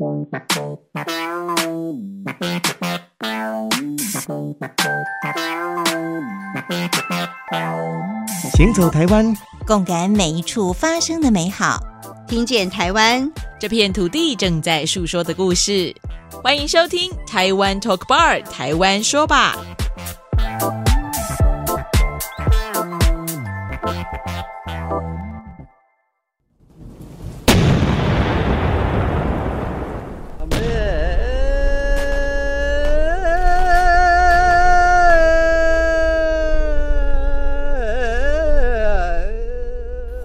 行走台湾，共感每一处发生的美好，听见台湾这片土地正在诉说的故事。欢迎收听台湾 Talk Bar，台湾说吧。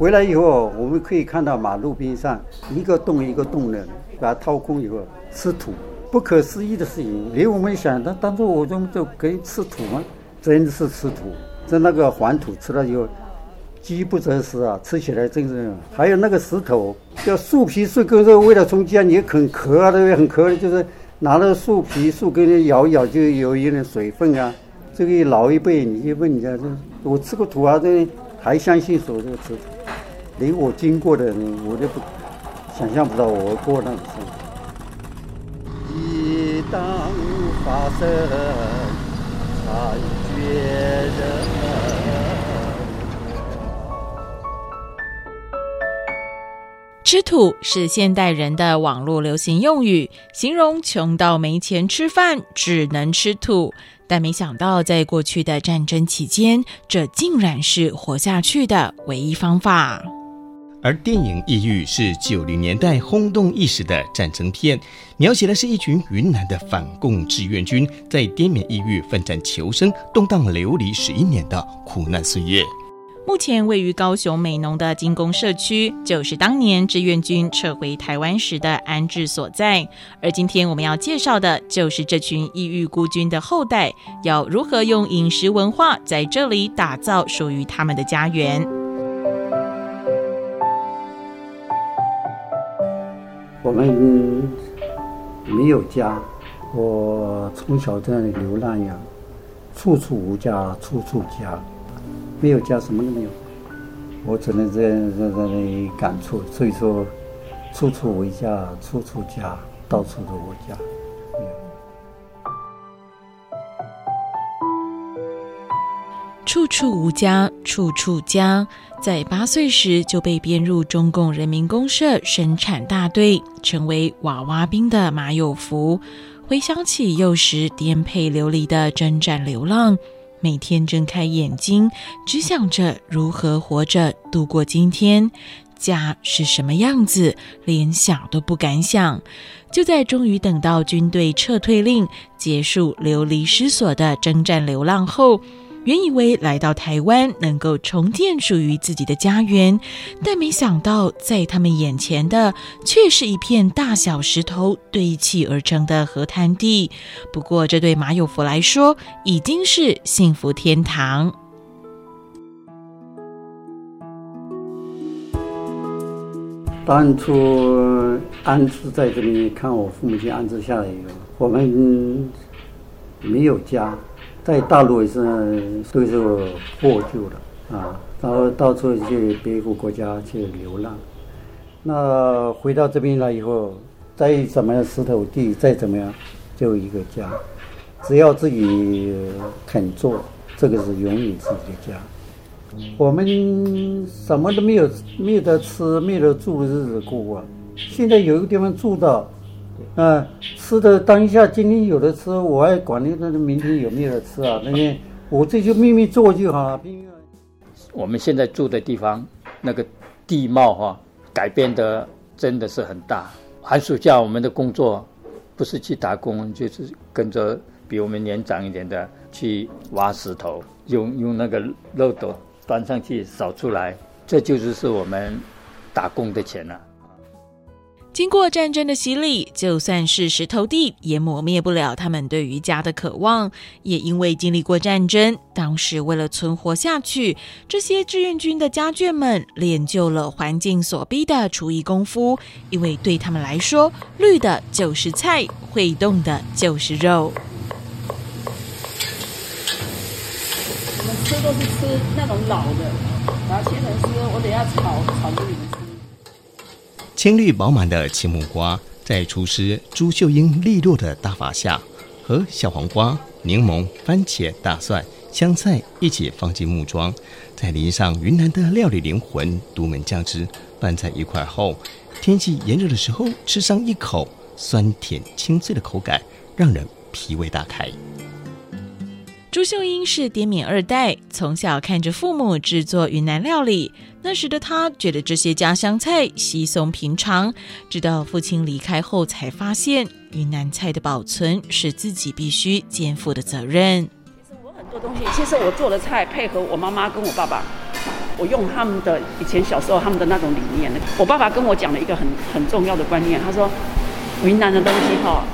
回来以后，我们可以看到马路边上一个洞一个洞的，把它掏空以后吃土，不可思议的事情。连我们想，那当初我们就可以吃土吗？真的是吃土，在那个黄土吃了以后，饥不择食啊，吃起来真是。还有那个石头，叫树皮树根，为了从家里很壳啊，对不对？很壳，就是拿那个树皮树根咬一咬，就有一点水分啊。这个老一辈，你去问一下，就我吃过土啊，这还相信说这个吃土。连我经过的，我都不想象不到我过那个时候。一当发生，才觉人。吃土是现代人的网络流行用语，形容穷到没钱吃饭，只能吃土。但没想到，在过去的战争期间，这竟然是活下去的唯一方法。而电影《异域》是九零年代轰动一时的战争片，描写的是一群云南的反共志愿军在滇缅异域奋战求生、动荡流离十一年的苦难岁月。目前位于高雄美浓的金工社区，就是当年志愿军撤回台湾时的安置所在。而今天我们要介绍的，就是这群异域孤军的后代，要如何用饮食文化在这里打造属于他们的家园。我们没有家，我从小在那里流浪呀，处处无家，处处家，没有家，什么都没有，我只能在在在那里感触。所以说，处处为家，处处家，到处都我家。处处无家，处处家。在八岁时就被编入中共人民公社生产大队，成为娃娃兵的马有福，回想起幼时颠沛流离的征战流浪，每天睁开眼睛，只想着如何活着度过今天。家是什么样子，连想都不敢想。就在终于等到军队撤退令结束，流离失所的征战流浪后。原以为来到台湾能够重建属于自己的家园，但没想到在他们眼前的却是一片大小石头堆砌而成的河滩地。不过，这对马有福来说已经是幸福天堂。当初安置在这里，看我父母亲安置下来以后，我们没有家。在大陆也是都是获救的啊，然后到处去别个国家去流浪。那回到这边来以后，再怎么样石头地，再怎么样，就一个家。只要自己肯做，这个是永远自己的家。我们什么都没有，没有得吃，没有得住，日子过啊。现在有一个地方住到。啊，吃的当下，今天有的吃，我还管你那明天有没有吃啊？那边我这就秘密做就好了。我们现在住的地方，那个地貌哈，改变的真的是很大。寒暑假我们的工作，不是去打工，就是跟着比我们年长一点的去挖石头，用用那个漏斗端上去扫出来，这就是是我们打工的钱了。经过战争的洗礼，就算是石头地，也磨灭不了他们对于家的渴望。也因为经历过战争，当时为了存活下去，这些志愿军的家眷们练就了环境所逼的厨艺功夫。因为对他们来说，绿的就是菜，会动的就是肉。我们吃都是吃那种老的，然后切成丝，我等下炒炒给你们吃。青绿饱满的青木瓜，在厨师朱秀英利落的大法下，和小黄瓜、柠檬、番茄、大蒜、香菜一起放进木桩，再淋上云南的料理灵魂独门酱汁，拌在一块后，天气炎热的时候吃上一口，酸甜清脆的口感，让人脾胃大开。朱秀英是滇缅二代，从小看着父母制作云南料理。那时的她觉得这些家乡菜稀松平常，直到父亲离开后，才发现云南菜的保存是自己必须肩负的责任。其实我很多东西，其实我做的菜配合我妈妈跟我爸爸，我用他们的以前小时候他们的那种理念。我爸爸跟我讲了一个很很重要的观念，他说云南的东西哈。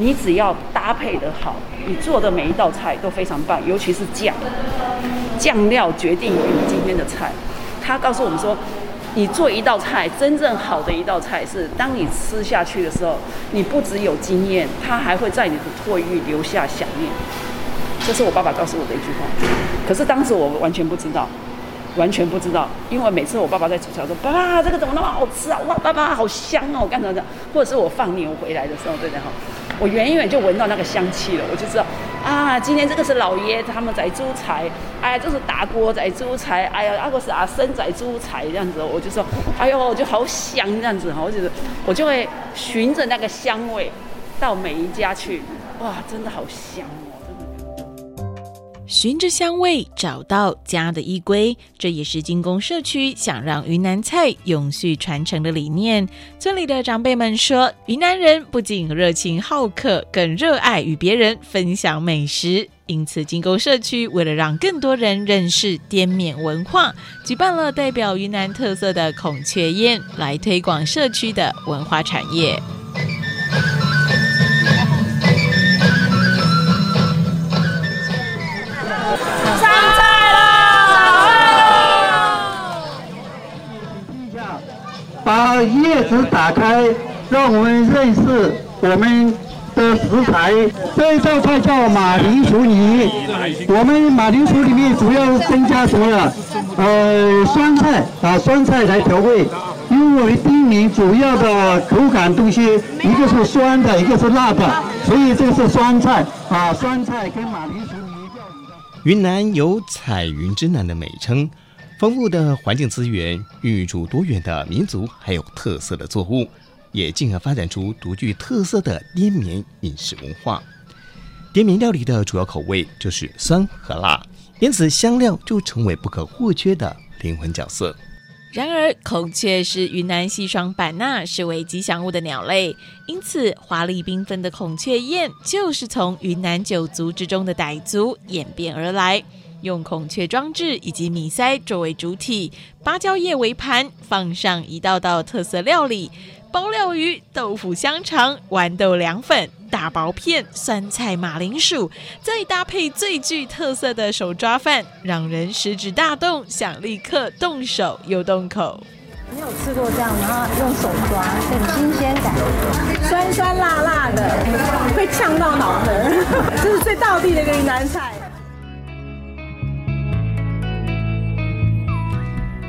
你只要搭配的好，你做的每一道菜都非常棒，尤其是酱，酱料决定于你今天的菜。他告诉我们说，你做一道菜，真正好的一道菜是，当你吃下去的时候，你不只有经验，它还会在你的唾液留下想念。这是我爸爸告诉我的一句话，可是当时我完全不知道。完全不知道，因为每次我爸爸在煮菜说：“爸爸，这个怎么那么好吃啊？哇，爸爸好香哦！”我干什么？或者是我放牛回来的时候，对的哈，我远远就闻到那个香气了，我就知道啊，今天这个是老爷他们在煮菜，哎，这是大锅在煮菜，哎呀，那个是阿生在煮菜这样子，我就说，哎呦，就好香这样子哈，我觉得我就会循着那个香味到每一家去，哇，真的好香哦。循着香味找到家的依归，这也是金宫社区想让云南菜永续传承的理念。村里的长辈们说，云南人不仅热情好客，更热爱与别人分享美食。因此，金宫社区为了让更多人认识滇缅文化，举办了代表云南特色的孔雀宴，来推广社区的文化产业。把叶子打开，让我们认识我们的食材。这一道菜叫马铃薯泥。我们马铃薯里面主要增加什么了？呃，酸菜啊，酸菜来调味。因为我们滇缅主要的口感东西，一个是酸的，一个是辣的，所以这个是酸菜啊，酸菜跟马铃薯泥。云南有“彩云之南”的美称。丰富的环境资源孕育出多元的民族，还有特色的作物，也进而发展出独具特色的滇缅饮食文化。滇缅料理的主要口味就是酸和辣，因此香料就成为不可或缺的灵魂角色。然而，孔雀是云南西双版纳视为吉祥物的鸟类，因此华丽缤纷的孔雀宴就是从云南九族之中的傣族演变而来。用孔雀装置以及米塞作为主体，芭蕉叶为盘，放上一道道特色料理：包料鱼、豆腐香肠、豌豆凉粉、大薄片、酸菜马铃薯，再搭配最具特色的手抓饭，让人食指大动，想立刻动手又动口。没有吃过这样，然后用手抓，很新鲜感，酸酸辣辣的，会呛到脑门，这是最道地的一个云南菜。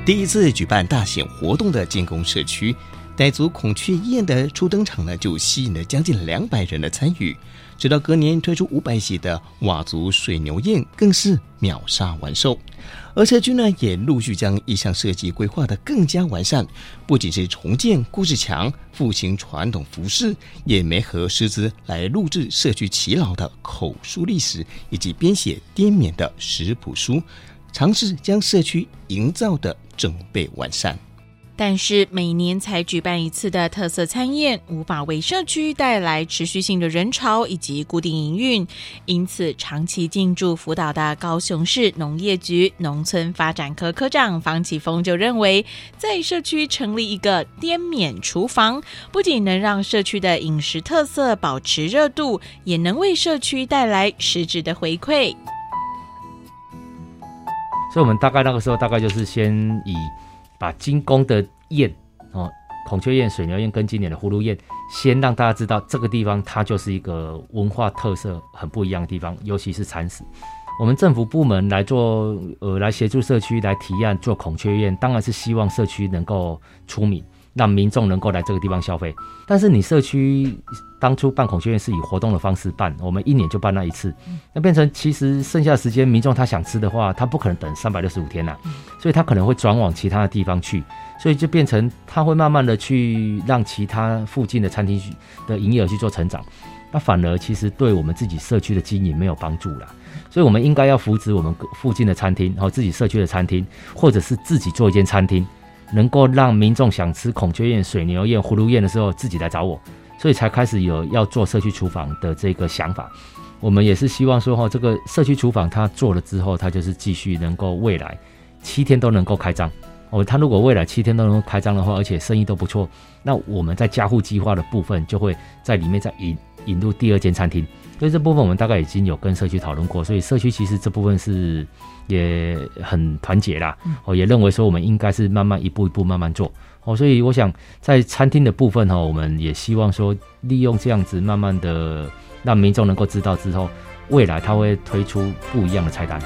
第一次举办大型活动的建工社区，傣族孔雀宴的初登场呢，就吸引了将近两百人的参与。直到隔年推出五百席的佤族水牛宴，更是秒杀完售。而社区呢，也陆续将意向设计规划的更加完善，不仅是重建故事墙、复兴传统服饰，也没和师资来录制社区耆老的口述历史，以及编写滇缅的食谱书。尝试将社区营造的准备完善，但是每年才举办一次的特色餐宴，无法为社区带来持续性的人潮以及固定营运，因此长期进驻辅导的高雄市农业局农村发展科科长方启峰就认为，在社区成立一个滇缅厨房，不仅能让社区的饮食特色保持热度，也能为社区带来实质的回馈。所以，我们大概那个时候，大概就是先以把金工的宴哦，孔雀宴、水牛宴跟今年的葫芦宴，先让大家知道这个地方它就是一个文化特色很不一样的地方，尤其是蚕食。我们政府部门来做呃，来协助社区来提案做孔雀宴，当然是希望社区能够出名。让民众能够来这个地方消费。但是你社区当初办孔雀宴是以活动的方式办，我们一年就办那一次，那变成其实剩下的时间，民众他想吃的话，他不可能等三百六十五天呐，所以他可能会转往其他的地方去，所以就变成他会慢慢的去让其他附近的餐厅的营业额去做成长，那反而其实对我们自己社区的经营没有帮助了。所以，我们应该要扶植我们附近的餐厅，然后自己社区的餐厅，或者是自己做一间餐厅，能够让民众想吃孔雀宴、水牛宴、葫芦宴的时候，自己来找我。所以才开始有要做社区厨房的这个想法。我们也是希望说，哈，这个社区厨房它做了之后，它就是继续能够未来七天都能够开张。哦，它如果未来七天都能够开张的话，而且生意都不错，那我们在加户计划的部分就会在里面再引引入第二间餐厅。所以这部分我们大概已经有跟社区讨论过，所以社区其实这部分是也很团结啦，哦，也认为说我们应该是慢慢一步一步慢慢做，哦，所以我想在餐厅的部分哈，我们也希望说利用这样子慢慢的让民众能够知道之后，未来他会推出不一样的菜单。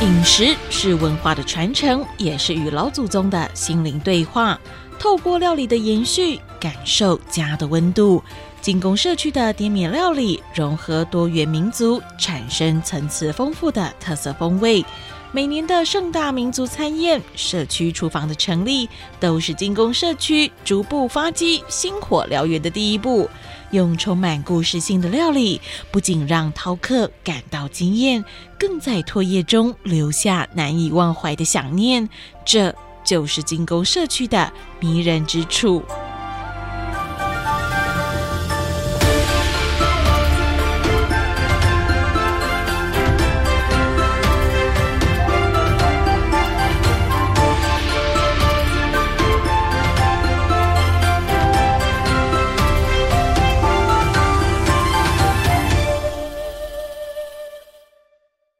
饮食是文化的传承，也是与老祖宗的心灵对话，透过料理的延续，感受家的温度。进攻社区的滇缅料理，融合多元民族，产生层次丰富的特色风味。每年的盛大民族餐宴、社区厨房的成立，都是进攻社区逐步发迹、星火燎原的第一步。用充满故事性的料理，不仅让饕客感到惊艳，更在唾液中留下难以忘怀的想念。这就是进攻社区的迷人之处。